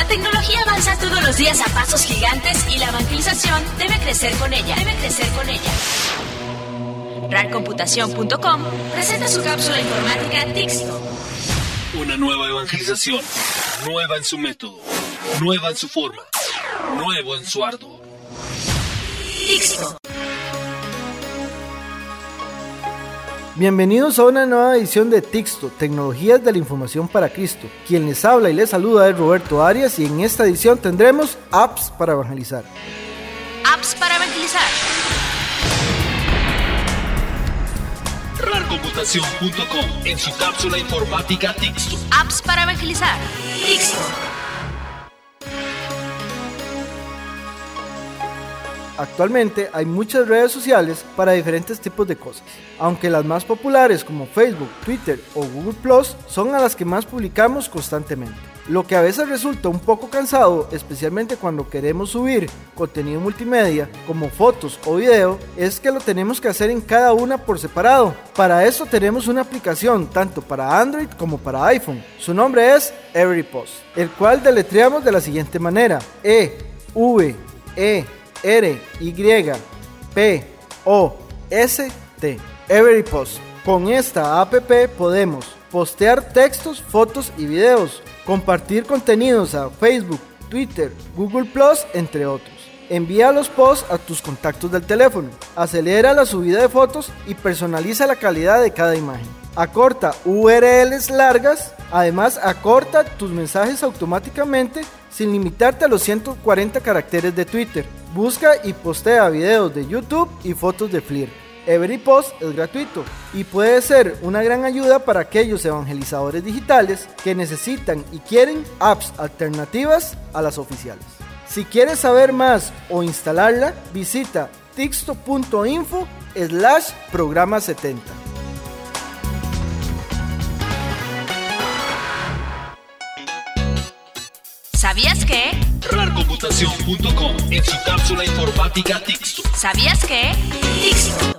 La tecnología avanza todos los días a pasos gigantes y la evangelización debe crecer con ella. Debe crecer con ella. RARComputación.com presenta su cápsula informática Tixto. Una nueva evangelización, nueva en su método, nueva en su forma, nuevo en su arduo. Tixto. Bienvenidos a una nueva edición de Tixto, Tecnologías de la Información para Cristo. Quien les habla y les saluda es Roberto Arias y en esta edición tendremos apps para evangelizar. Apps para evangelizar. RARComputación.com en su cápsula informática Tixto. Apps para evangelizar. Tixto. Actualmente hay muchas redes sociales para diferentes tipos de cosas, aunque las más populares como Facebook, Twitter o Google Plus son a las que más publicamos constantemente. Lo que a veces resulta un poco cansado, especialmente cuando queremos subir contenido multimedia como fotos o video, es que lo tenemos que hacer en cada una por separado. Para eso tenemos una aplicación tanto para Android como para iPhone. Su nombre es EveryPost, el cual deletreamos de la siguiente manera: E V E R Y P O S T EveryPost. Con esta app podemos postear textos, fotos y videos, compartir contenidos a Facebook, Twitter, Google Plus, entre otros. Envía los posts a tus contactos del teléfono, acelera la subida de fotos y personaliza la calidad de cada imagen. Acorta URLs largas, además acorta tus mensajes automáticamente sin limitarte a los 140 caracteres de Twitter. Busca y postea videos de YouTube y fotos de Flickr. Every Post es gratuito y puede ser una gran ayuda para aquellos evangelizadores digitales que necesitan y quieren apps alternativas a las oficiales. Si quieres saber más o instalarla, visita tixto.info slash programa 70. ¿Sabías que? RARComputación.com en su cápsula informática Tixto. ¿Sabías que? Tixto.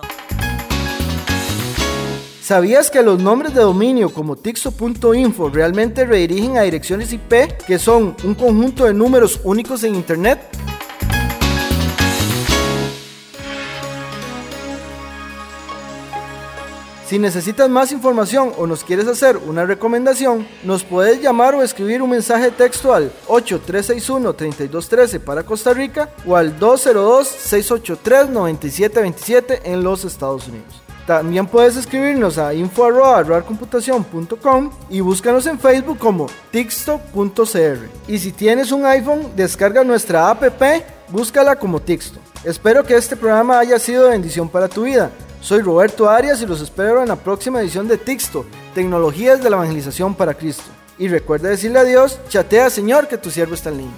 ¿Sabías que los nombres de dominio como tixto.info realmente redirigen a direcciones IP que son un conjunto de números únicos en Internet? Si necesitas más información o nos quieres hacer una recomendación, nos puedes llamar o escribir un mensaje texto al 8361-3213 para Costa Rica o al 202-683-9727 en los Estados Unidos. También puedes escribirnos a info.computación.com y búscanos en Facebook como tixto.cr. Y si tienes un iPhone, descarga nuestra app, búscala como Tixto. Espero que este programa haya sido de bendición para tu vida. Soy Roberto Arias y los espero en la próxima edición de Tixto, Tecnologías de la Evangelización para Cristo. Y recuerda decirle a Dios, chatea Señor que tu siervo está en línea.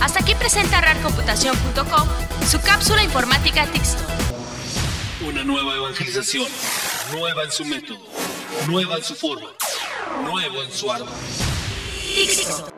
Hasta aquí presenta RARComputación.com su cápsula informática Tixto. Una nueva evangelización, nueva en su método, nueva en su forma, nuevo en su arma. Tixto.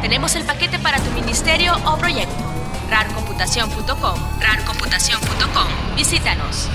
Tenemos el paquete para tu ministerio o proyecto. RARComputación.com. RARComputación.com. Visítanos.